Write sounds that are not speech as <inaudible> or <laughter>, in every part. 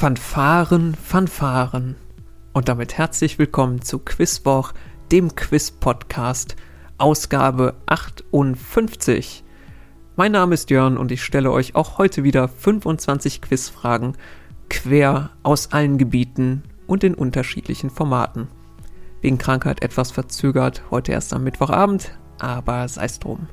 Fanfaren, Fanfaren. Und damit herzlich willkommen zu Quizwoch, dem Quiz-Podcast, Ausgabe 58. Mein Name ist Jörn und ich stelle euch auch heute wieder 25 Quizfragen quer aus allen Gebieten und in unterschiedlichen Formaten. Wegen Krankheit etwas verzögert, heute erst am Mittwochabend, aber sei's drum.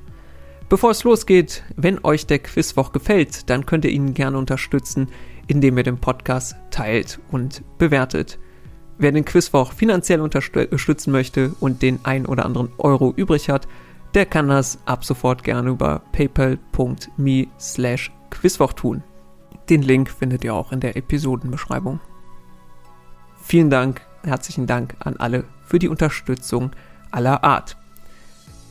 Bevor es losgeht, wenn euch der Quizwoch gefällt, dann könnt ihr ihn gerne unterstützen, indem ihr den Podcast teilt und bewertet. Wer den Quizwoch finanziell unterstützen möchte und den ein oder anderen Euro übrig hat, der kann das ab sofort gerne über paypal.me slash quizwoch tun. Den Link findet ihr auch in der Episodenbeschreibung. Vielen Dank, herzlichen Dank an alle für die Unterstützung aller Art.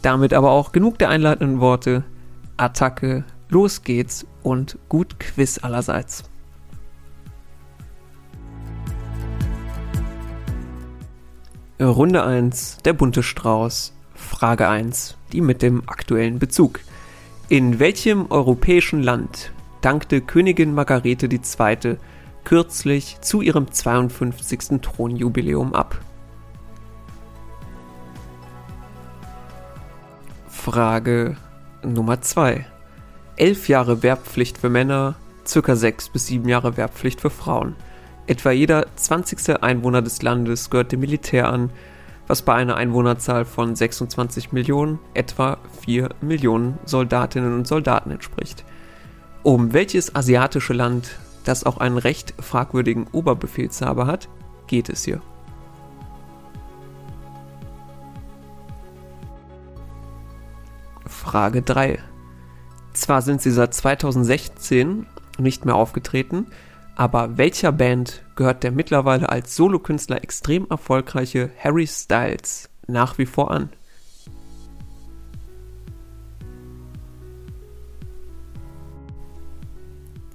Damit aber auch genug der einleitenden Worte. Attacke, los geht's und gut Quiz allerseits. Runde 1, der bunte Strauß. Frage 1, die mit dem aktuellen Bezug. In welchem europäischen Land dankte Königin Margarete II. kürzlich zu ihrem 52. Thronjubiläum ab? Frage Nummer 2. Elf Jahre Wehrpflicht für Männer, circa sechs bis sieben Jahre Wehrpflicht für Frauen. Etwa jeder 20. Einwohner des Landes gehört dem Militär an, was bei einer Einwohnerzahl von 26 Millionen etwa 4 Millionen Soldatinnen und Soldaten entspricht. Um welches asiatische Land, das auch einen recht fragwürdigen Oberbefehlshaber hat, geht es hier? Frage 3. Zwar sind sie seit 2016 nicht mehr aufgetreten, aber welcher Band gehört der mittlerweile als Solokünstler extrem erfolgreiche Harry Styles nach wie vor an?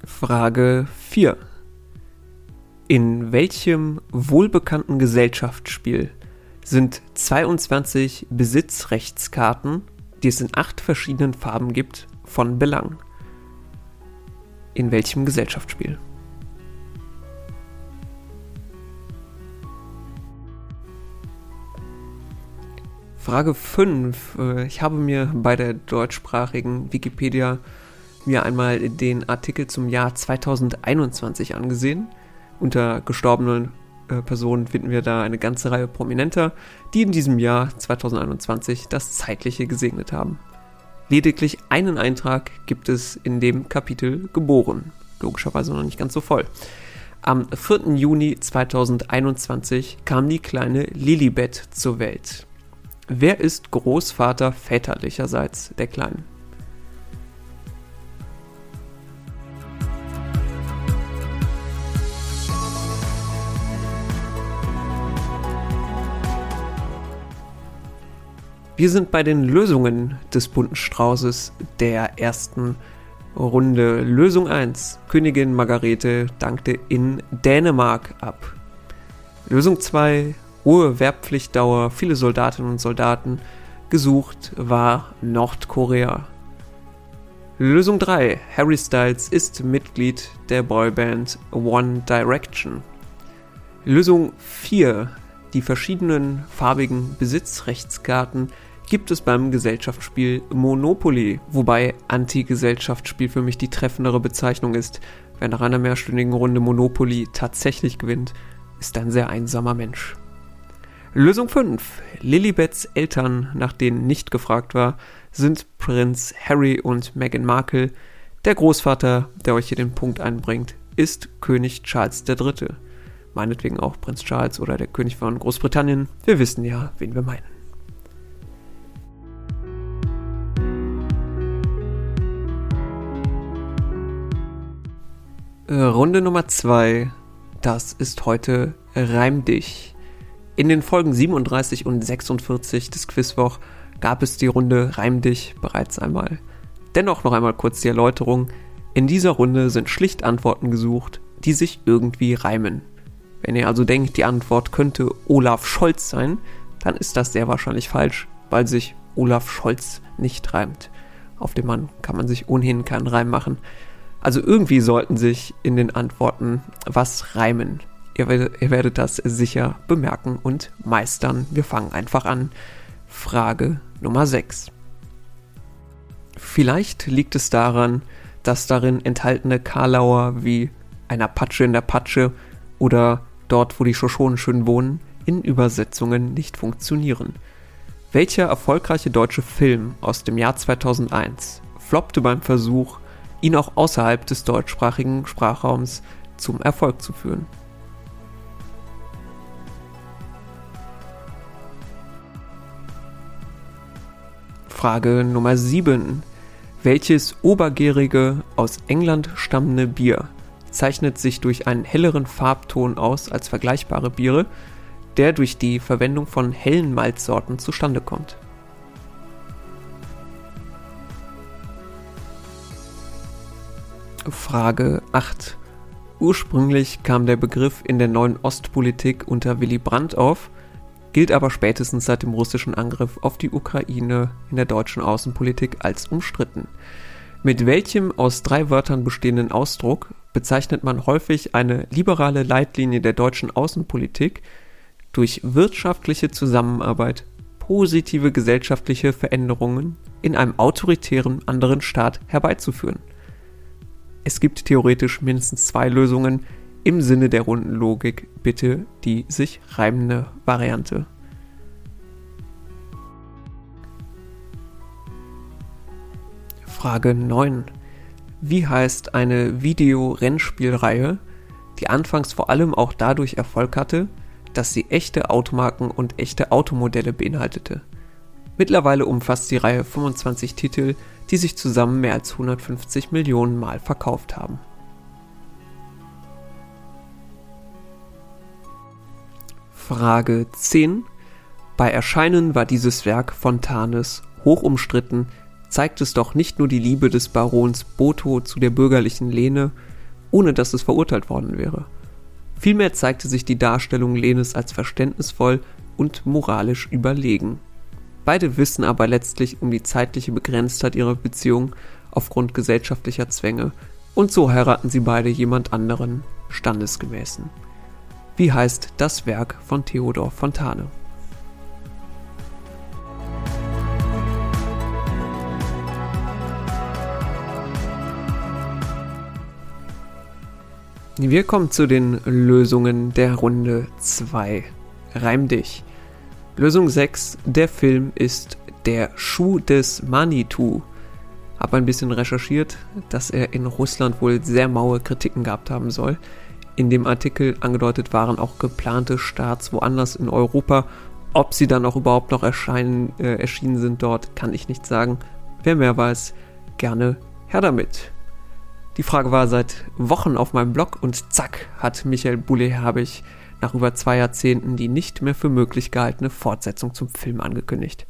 Frage 4. In welchem wohlbekannten Gesellschaftsspiel sind 22 Besitzrechtskarten, die es in acht verschiedenen Farben gibt, von Belang? In welchem Gesellschaftsspiel? Frage 5. Äh, ich habe mir bei der deutschsprachigen Wikipedia mir einmal den Artikel zum Jahr 2021 angesehen. Unter gestorbenen äh, Personen finden wir da eine ganze Reihe Prominenter, die in diesem Jahr 2021 das Zeitliche gesegnet haben. Lediglich einen Eintrag gibt es in dem Kapitel geboren. Logischerweise noch nicht ganz so voll. Am 4. Juni 2021 kam die kleine Lilibet zur Welt. Wer ist Großvater väterlicherseits der Kleinen? Wir sind bei den Lösungen des bunten Straußes der ersten Runde. Lösung 1. Königin Margarete dankte in Dänemark ab. Lösung 2 hohe Wehrpflichtdauer, viele Soldatinnen und Soldaten. Gesucht war Nordkorea. Lösung 3. Harry Styles ist Mitglied der Boyband One Direction. Lösung 4. Die verschiedenen farbigen Besitzrechtskarten gibt es beim Gesellschaftsspiel Monopoly, wobei Anti-Gesellschaftsspiel für mich die treffendere Bezeichnung ist. Wer nach einer mehrstündigen Runde Monopoly tatsächlich gewinnt, ist ein sehr einsamer Mensch. Lösung 5. Lilibets Eltern, nach denen nicht gefragt war, sind Prinz Harry und Meghan Markle. Der Großvater, der euch hier den Punkt einbringt, ist König Charles III. Meinetwegen auch Prinz Charles oder der König von Großbritannien. Wir wissen ja, wen wir meinen. Äh, Runde Nummer 2. Das ist heute Reim dich. In den Folgen 37 und 46 des Quizwoch gab es die Runde Reim dich bereits einmal. Dennoch noch einmal kurz die Erläuterung. In dieser Runde sind schlicht Antworten gesucht, die sich irgendwie reimen. Wenn ihr also denkt, die Antwort könnte Olaf Scholz sein, dann ist das sehr wahrscheinlich falsch, weil sich Olaf Scholz nicht reimt. Auf den Mann kann man sich ohnehin keinen Reim machen. Also irgendwie sollten sich in den Antworten was reimen. Ihr werdet, ihr werdet das sicher bemerken und meistern. Wir fangen einfach an. Frage Nummer 6. Vielleicht liegt es daran, dass darin enthaltene Karlauer wie ein Apache in der Patsche oder dort, wo die Shoshonen schön wohnen, in Übersetzungen nicht funktionieren. Welcher erfolgreiche deutsche Film aus dem Jahr 2001 floppte beim Versuch, ihn auch außerhalb des deutschsprachigen Sprachraums zum Erfolg zu führen? Frage Nummer 7. Welches obergärige, aus England stammende Bier zeichnet sich durch einen helleren Farbton aus als vergleichbare Biere, der durch die Verwendung von hellen Malzsorten zustande kommt? Frage 8. Ursprünglich kam der Begriff in der neuen Ostpolitik unter Willy Brandt auf, gilt aber spätestens seit dem russischen Angriff auf die Ukraine in der deutschen Außenpolitik als umstritten. Mit welchem aus drei Wörtern bestehenden Ausdruck bezeichnet man häufig eine liberale Leitlinie der deutschen Außenpolitik, durch wirtschaftliche Zusammenarbeit positive gesellschaftliche Veränderungen in einem autoritären anderen Staat herbeizuführen. Es gibt theoretisch mindestens zwei Lösungen, im Sinne der runden Logik bitte die sich reimende Variante. Frage 9. Wie heißt eine Video-Rennspielreihe, die anfangs vor allem auch dadurch Erfolg hatte, dass sie echte Automarken und echte Automodelle beinhaltete? Mittlerweile umfasst die Reihe 25 Titel, die sich zusammen mehr als 150 Millionen Mal verkauft haben. Frage 10. Bei Erscheinen war dieses Werk Fontanes hoch umstritten, zeigt es doch nicht nur die Liebe des Barons Botho zu der bürgerlichen Lene, ohne dass es verurteilt worden wäre. Vielmehr zeigte sich die Darstellung Lenes als verständnisvoll und moralisch überlegen. Beide wissen aber letztlich um die zeitliche Begrenztheit ihrer Beziehung aufgrund gesellschaftlicher Zwänge und so heiraten sie beide jemand anderen, standesgemäßen. Wie heißt das Werk von Theodor Fontane? Wir kommen zu den Lösungen der Runde 2. Reim dich. Lösung 6. Der Film ist Der Schuh des Manitou. Hab ein bisschen recherchiert, dass er in Russland wohl sehr maue Kritiken gehabt haben soll in dem Artikel angedeutet waren auch geplante Starts woanders in Europa. Ob sie dann auch überhaupt noch erscheinen, äh, erschienen sind dort, kann ich nicht sagen. Wer mehr weiß, gerne her damit. Die Frage war seit Wochen auf meinem Blog und zack hat Michael Bulle-Herbig nach über zwei Jahrzehnten die nicht mehr für möglich gehaltene Fortsetzung zum Film angekündigt.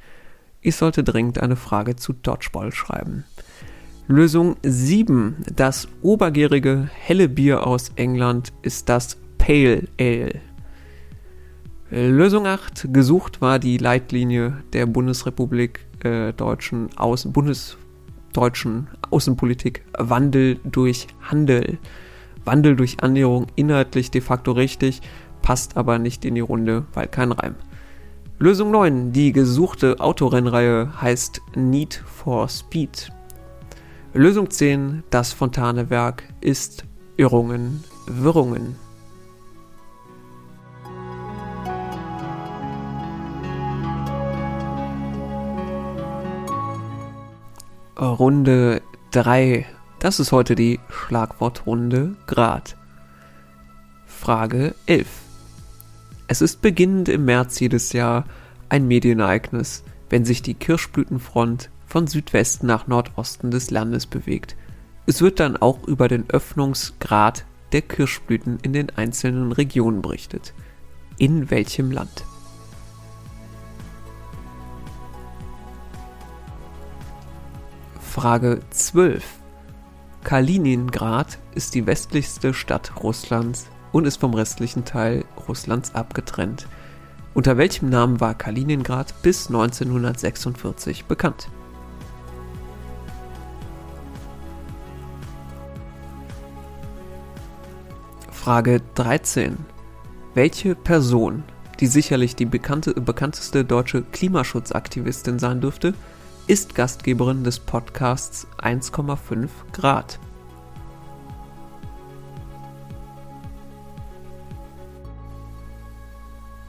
Ich sollte dringend eine Frage zu Dodgeball schreiben. Lösung 7. Das obergärige helle Bier aus England ist das Pale Ale. Lösung 8. Gesucht war die Leitlinie der Bundesrepublik äh, deutschen Außen Bundesdeutschen Außenpolitik Wandel durch Handel. Wandel durch Annäherung inhaltlich de facto richtig, passt aber nicht in die Runde, weil kein Reim. Lösung 9. Die gesuchte Autorennreihe heißt Need for Speed. Lösung 10, das Fontane-Werk, ist Irrungen, Wirrungen. Runde 3. Das ist heute die Schlagwortrunde Grad. Frage 11. Es ist beginnend im März jedes Jahr ein Medienereignis, wenn sich die Kirschblütenfront von Südwesten nach Nordosten des Landes bewegt. Es wird dann auch über den Öffnungsgrad der Kirschblüten in den einzelnen Regionen berichtet. In welchem Land? Frage 12. Kaliningrad ist die westlichste Stadt Russlands und ist vom restlichen Teil Russlands abgetrennt. Unter welchem Namen war Kaliningrad bis 1946 bekannt? Frage 13. Welche Person, die sicherlich die bekannte, bekannteste deutsche Klimaschutzaktivistin sein dürfte, ist Gastgeberin des Podcasts 1,5 Grad?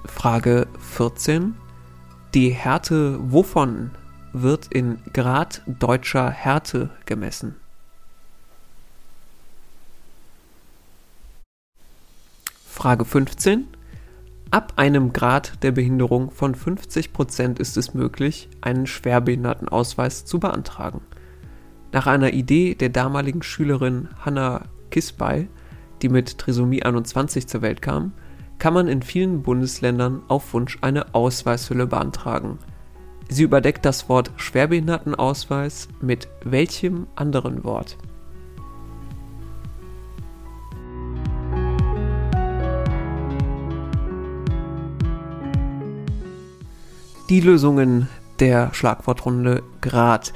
Frage 14. Die Härte wovon wird in Grad deutscher Härte gemessen? Frage 15. Ab einem Grad der Behinderung von 50% ist es möglich, einen Schwerbehindertenausweis zu beantragen. Nach einer Idee der damaligen Schülerin Hannah Kisbey, die mit Trisomie 21 zur Welt kam, kann man in vielen Bundesländern auf Wunsch eine Ausweishülle beantragen. Sie überdeckt das Wort Schwerbehindertenausweis mit welchem anderen Wort? Die Lösungen der Schlagwortrunde Grad.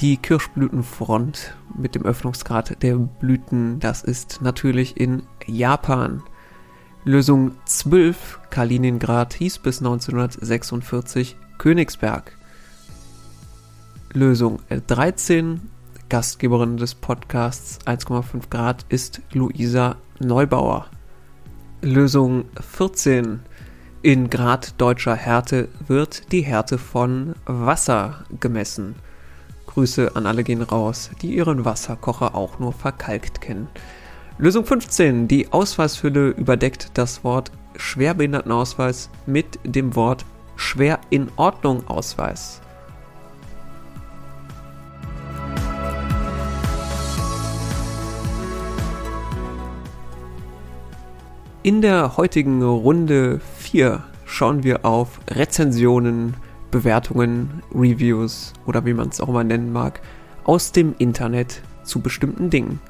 Die Kirschblütenfront mit dem Öffnungsgrad der Blüten, das ist natürlich in Japan. Lösung 12 Kaliningrad hieß bis 1946 Königsberg. Lösung 13 Gastgeberin des Podcasts 1,5 Grad ist Luisa Neubauer. Lösung 14 in Grad deutscher Härte wird die Härte von Wasser gemessen. Grüße an alle gehen raus, die ihren Wasserkocher auch nur verkalkt kennen. Lösung 15. Die Ausweishülle überdeckt das Wort Schwerbehindertenausweis mit dem Wort Schwer in Ordnung Ausweis. In der heutigen Runde 4 schauen wir auf Rezensionen, Bewertungen, Reviews oder wie man es auch immer nennen mag, aus dem Internet zu bestimmten Dingen.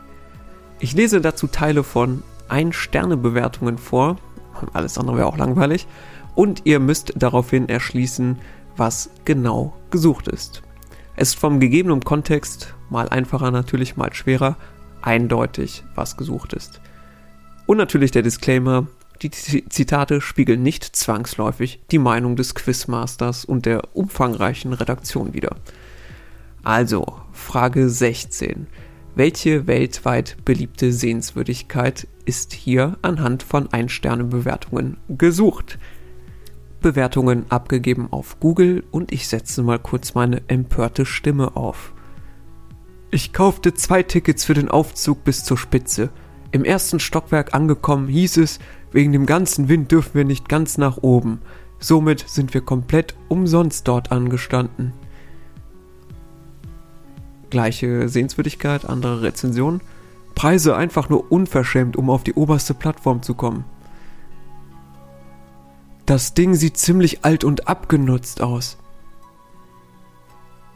Ich lese dazu Teile von Ein-Sterne-Bewertungen vor. Alles andere wäre auch langweilig. Und ihr müsst daraufhin erschließen, was genau gesucht ist. Es ist vom gegebenen Kontext, mal einfacher natürlich, mal schwerer, eindeutig, was gesucht ist. Und natürlich der Disclaimer, die Zitate spiegeln nicht zwangsläufig die Meinung des Quizmasters und der umfangreichen Redaktion wider. Also, Frage 16. Welche weltweit beliebte Sehenswürdigkeit ist hier anhand von Ein-Sterne-Bewertungen gesucht? Bewertungen abgegeben auf Google und ich setze mal kurz meine empörte Stimme auf. Ich kaufte zwei Tickets für den Aufzug bis zur Spitze. Im ersten Stockwerk angekommen hieß es, wegen dem ganzen Wind dürfen wir nicht ganz nach oben. Somit sind wir komplett umsonst dort angestanden gleiche Sehenswürdigkeit, andere Rezension. Preise einfach nur unverschämt, um auf die oberste Plattform zu kommen. Das Ding sieht ziemlich alt und abgenutzt aus.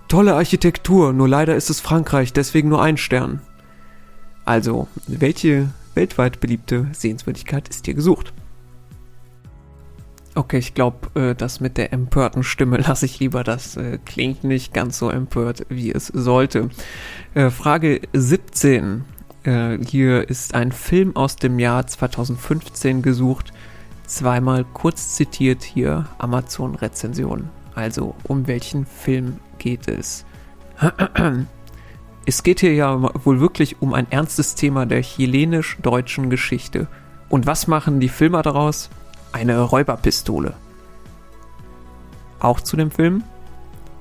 Tolle Architektur, nur leider ist es Frankreich, deswegen nur ein Stern. Also, welche weltweit beliebte Sehenswürdigkeit ist hier gesucht? Okay, ich glaube, äh, das mit der empörten Stimme <laughs> lasse ich lieber. Das äh, klingt nicht ganz so empört, wie es sollte. Äh, Frage 17. Äh, hier ist ein Film aus dem Jahr 2015 gesucht. Zweimal kurz zitiert hier Amazon-Rezension. Also, um welchen Film geht es? <clears throat> Es geht hier ja wohl wirklich um ein ernstes Thema der chilenisch-deutschen Geschichte. Und was machen die Filmer daraus? eine Räuberpistole. Auch zu dem Film?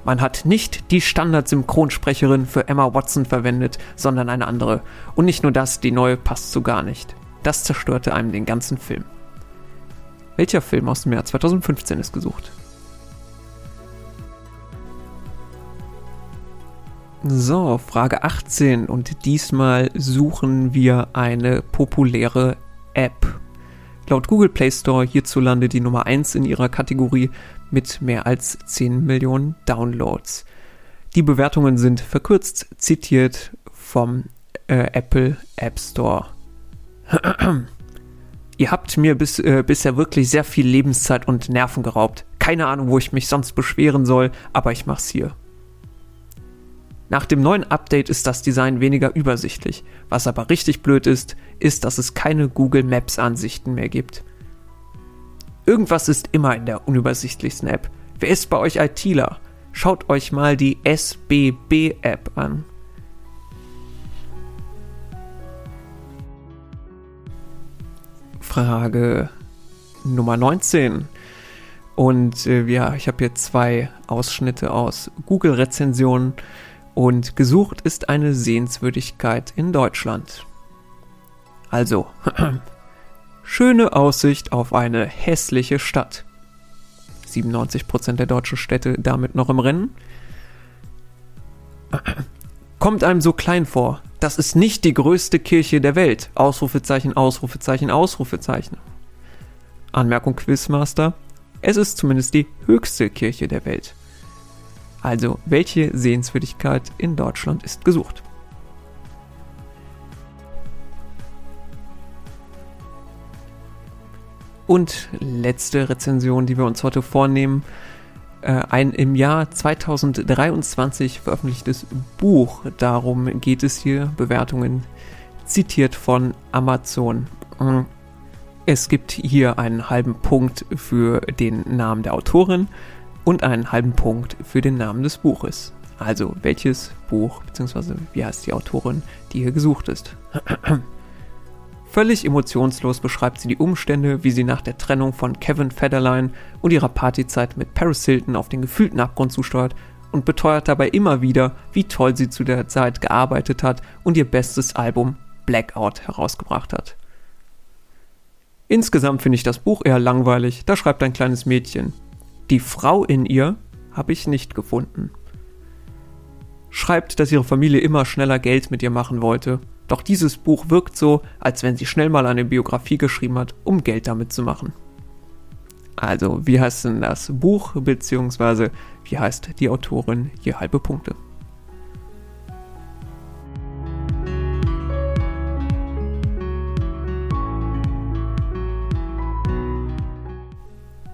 Man hat nicht die Standard-Synchronsprecherin für Emma Watson verwendet, sondern eine andere. Und nicht nur das, die neue passt so gar nicht. Das zerstörte einem den ganzen Film. Welcher Film aus dem Jahr 2015 ist gesucht? So, Frage 18 und diesmal suchen wir eine populäre App. Laut Google Play Store hierzulande die Nummer 1 in ihrer Kategorie mit mehr als 10 Millionen Downloads. Die Bewertungen sind verkürzt zitiert vom äh, Apple App Store. <clears throat> Ihr habt mir bis, äh, bisher wirklich sehr viel Lebenszeit und Nerven geraubt. Keine Ahnung, wo ich mich sonst beschweren soll, aber ich mach's hier. Nach dem neuen Update ist das Design weniger übersichtlich. Was aber richtig blöd ist, ist, dass es keine Google Maps Ansichten mehr gibt. Irgendwas ist immer in der unübersichtlichsten App. Wer ist bei euch ITler? Schaut euch mal die SBB App an. Frage Nummer 19. Und äh, ja, ich habe hier zwei Ausschnitte aus Google-Rezensionen und gesucht ist eine Sehenswürdigkeit in Deutschland. Also, <clears throat> schöne Aussicht auf eine hässliche Stadt. 97% der deutschen Städte damit noch im Rennen. <clears throat> Kommt einem so klein vor. Das ist nicht die größte Kirche der Welt. Ausrufezeichen, Ausrufezeichen, Ausrufezeichen. Anmerkung Quizmaster. Es ist zumindest die höchste Kirche der Welt. Also, welche Sehenswürdigkeit in Deutschland ist gesucht? Und letzte Rezension, die wir uns heute vornehmen. Äh, ein im Jahr 2023 veröffentlichtes Buch. Darum geht es hier. Bewertungen zitiert von Amazon. Es gibt hier einen halben Punkt für den Namen der Autorin und einen halben Punkt für den Namen des Buches. Also welches Buch bzw. wie heißt die Autorin, die hier gesucht ist. <clears throat> Völlig emotionslos beschreibt sie die Umstände, wie sie nach der Trennung von Kevin Federline und ihrer Partyzeit mit Paris Hilton auf den gefühlten Abgrund zusteuert und beteuert dabei immer wieder, wie toll sie zu der Zeit gearbeitet hat und ihr bestes Album Blackout herausgebracht hat. Insgesamt finde ich das Buch eher langweilig, da schreibt ein kleines Mädchen, die Frau in ihr habe ich nicht gefunden. Schreibt, dass ihre Familie immer schneller Geld mit ihr machen wollte. Doch dieses Buch wirkt so, als wenn sie schnell mal eine Biografie geschrieben hat, um Geld damit zu machen. Also, wie heißt denn das Buch, beziehungsweise wie heißt die Autorin je halbe Punkte?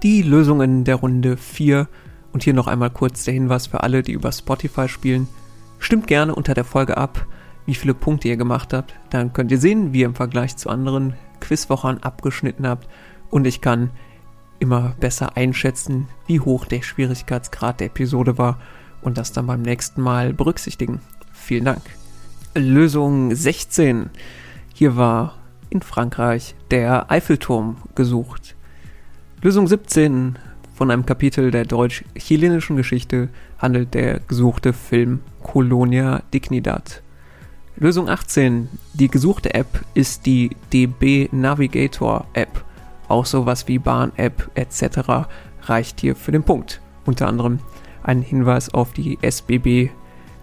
Die Lösungen der Runde 4. Und hier noch einmal kurz der Hinweis für alle, die über Spotify spielen. Stimmt gerne unter der Folge ab, wie viele Punkte ihr gemacht habt. Dann könnt ihr sehen, wie ihr im Vergleich zu anderen Quizwochen abgeschnitten habt. Und ich kann immer besser einschätzen, wie hoch der Schwierigkeitsgrad der Episode war und das dann beim nächsten Mal berücksichtigen. Vielen Dank. Lösung 16. Hier war in Frankreich der Eiffelturm gesucht. Lösung 17 von einem Kapitel der deutsch-chilenischen Geschichte handelt der gesuchte Film Colonia Dignidad. Lösung 18. Die gesuchte App ist die DB Navigator App. Auch sowas wie Bahn-App etc. reicht hier für den Punkt. Unter anderem ein Hinweis auf die SBB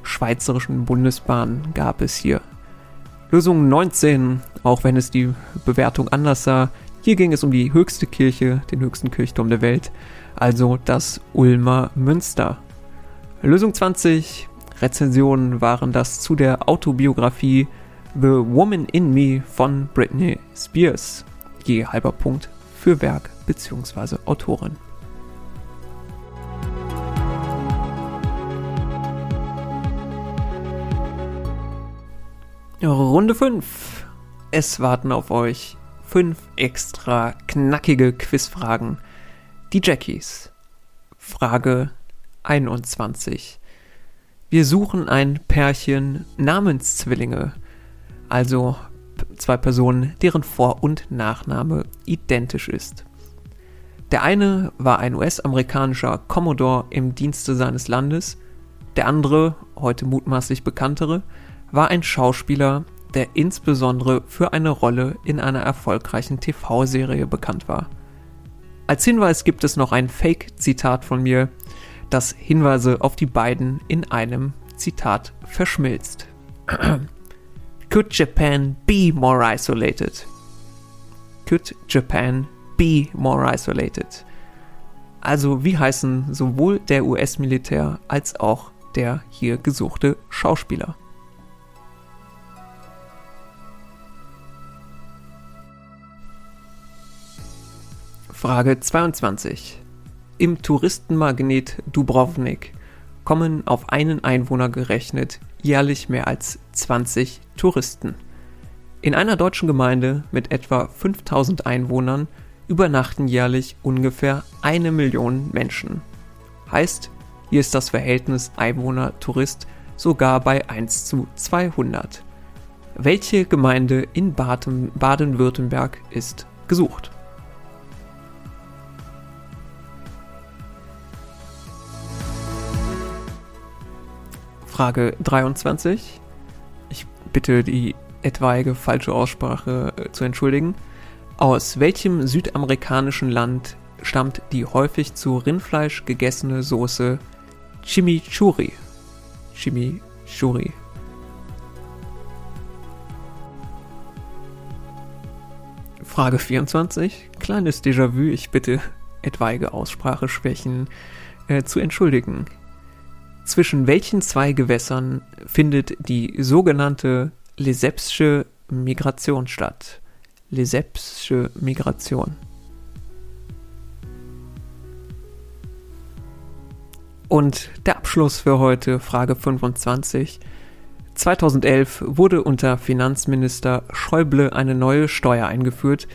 Schweizerischen Bundesbahn gab es hier. Lösung 19, auch wenn es die Bewertung anders sah, hier ging es um die höchste Kirche, den höchsten Kirchturm der Welt, also das Ulmer Münster. Lösung 20. Rezensionen waren das zu der Autobiografie The Woman in Me von Britney Spears. Je halber Punkt für Werk bzw. Autorin. Runde 5. Es warten auf euch fünf extra knackige Quizfragen. Die Jackies. Frage 21. Wir suchen ein Pärchen Namenszwillinge, also zwei Personen, deren Vor- und Nachname identisch ist. Der eine war ein US-amerikanischer Commodore im Dienste seines Landes, der andere, heute mutmaßlich bekanntere, war ein Schauspieler, der insbesondere für eine Rolle in einer erfolgreichen TV-Serie bekannt war. Als Hinweis gibt es noch ein Fake-Zitat von mir, das Hinweise auf die beiden in einem Zitat verschmilzt. <clears throat> Could Japan be more isolated? Could Japan be more isolated? Also wie heißen sowohl der US-Militär als auch der hier gesuchte Schauspieler? Frage 22. Im Touristenmagnet Dubrovnik kommen auf einen Einwohner gerechnet jährlich mehr als 20 Touristen. In einer deutschen Gemeinde mit etwa 5000 Einwohnern übernachten jährlich ungefähr eine Million Menschen. Heißt, hier ist das Verhältnis Einwohner-Tourist sogar bei 1 zu 200. Welche Gemeinde in Baden-Württemberg ist gesucht? Frage 23. Ich bitte die etwaige falsche Aussprache äh, zu entschuldigen. Aus welchem südamerikanischen Land stammt die häufig zu Rindfleisch gegessene Soße Chimichurri? Chimichurri. Frage 24. Kleines Déjà-vu, ich bitte etwaige Ausspracheschwächen äh, zu entschuldigen. Zwischen welchen zwei Gewässern findet die sogenannte Lesepsche Migration statt? Lesepsche Migration. Und der Abschluss für heute, Frage 25. 2011 wurde unter Finanzminister Schäuble eine neue Steuer eingeführt,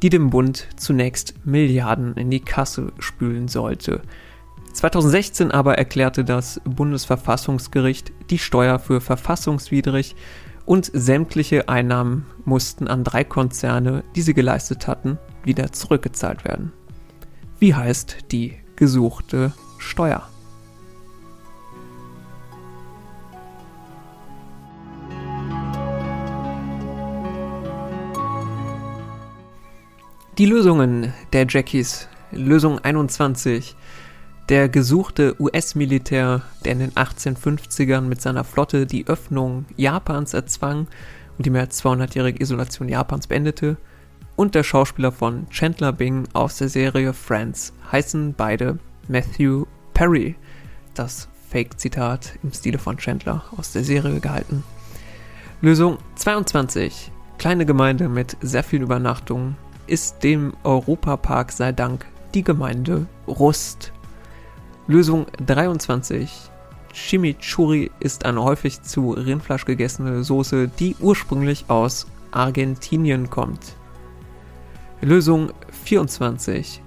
die dem Bund zunächst Milliarden in die Kasse spülen sollte. 2016 aber erklärte das Bundesverfassungsgericht die Steuer für verfassungswidrig und sämtliche Einnahmen mussten an drei Konzerne, die sie geleistet hatten, wieder zurückgezahlt werden. Wie heißt die gesuchte Steuer? Die Lösungen der Jackies. Lösung 21. Der gesuchte US-Militär, der in den 1850ern mit seiner Flotte die Öffnung Japans erzwang und die mehr als 200-jährige Isolation Japans beendete, und der Schauspieler von Chandler Bing aus der Serie Friends heißen beide Matthew Perry. Das Fake-Zitat im Stile von Chandler aus der Serie gehalten. Lösung 22. Kleine Gemeinde mit sehr vielen Übernachtungen ist dem Europapark sei Dank die Gemeinde Rust. Lösung 23. Chimichurri ist eine häufig zu Rindfleisch gegessene Soße, die ursprünglich aus Argentinien kommt. Lösung 24.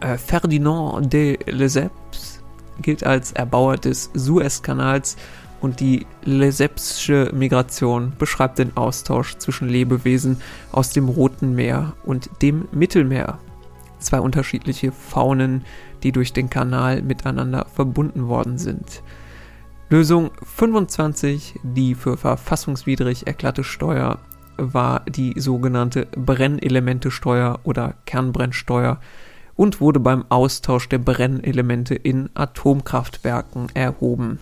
Äh, Ferdinand de Lesseps gilt als Erbauer des Suezkanals und die Lesepsche Migration beschreibt den Austausch zwischen Lebewesen aus dem Roten Meer und dem Mittelmeer. Zwei unterschiedliche Faunen, die durch den Kanal miteinander verbunden worden sind. Lösung 25, die für verfassungswidrig erklärte Steuer, war die sogenannte Brennelementesteuer oder Kernbrennsteuer und wurde beim Austausch der Brennelemente in Atomkraftwerken erhoben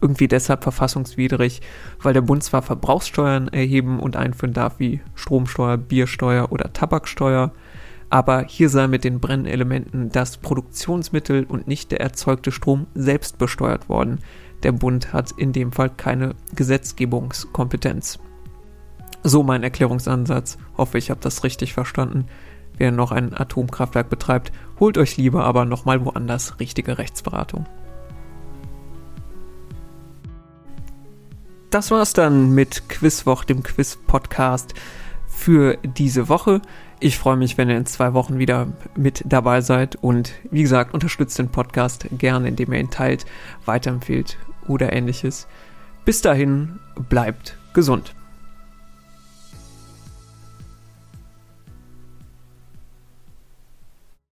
irgendwie deshalb verfassungswidrig, weil der Bund zwar Verbrauchssteuern erheben und einführen darf wie Stromsteuer, Biersteuer oder Tabaksteuer, aber hier sei mit den Brennelementen das Produktionsmittel und nicht der erzeugte Strom selbst besteuert worden. Der Bund hat in dem Fall keine Gesetzgebungskompetenz. So mein Erklärungsansatz. Hoffe, ich habe das richtig verstanden. Wer noch ein Atomkraftwerk betreibt, holt euch lieber aber nochmal woanders richtige Rechtsberatung. das war's dann mit Quizwoch, dem Quiz-Podcast für diese Woche. Ich freue mich, wenn ihr in zwei Wochen wieder mit dabei seid und wie gesagt, unterstützt den Podcast gerne, indem ihr ihn teilt, weiterempfehlt oder ähnliches. Bis dahin, bleibt gesund.